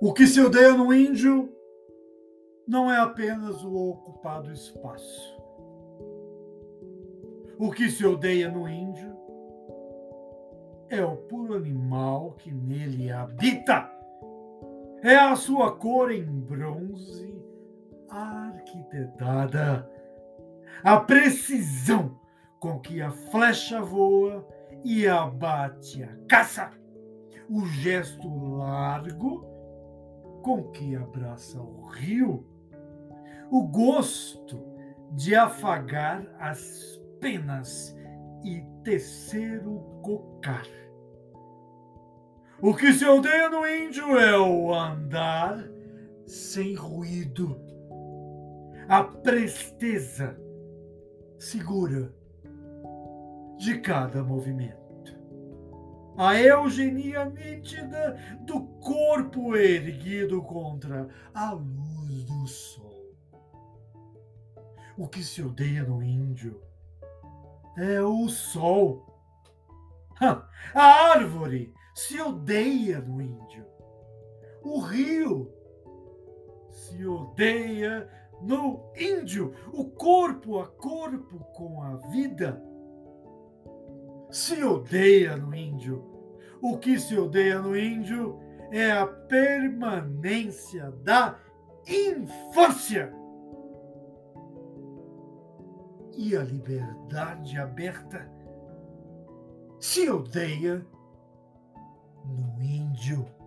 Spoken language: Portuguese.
O que se odeia no índio não é apenas o ocupado espaço. O que se odeia no índio é o puro animal que nele habita. É a sua cor em bronze arquitetada, a precisão com que a flecha voa e abate a caça, o gesto largo com que abraça o rio, o gosto de afagar as penas e tecer o cocar. O que se odeia no índio é o andar sem ruído, a presteza segura de cada movimento. A eugenia nítida do corpo erguido contra a luz do sol. O que se odeia no índio é o sol. A árvore se odeia no índio. O rio se odeia no índio. O corpo a corpo com a vida se odeia no índio. O que se odeia no índio é a permanência da infância. E a liberdade aberta se odeia no índio.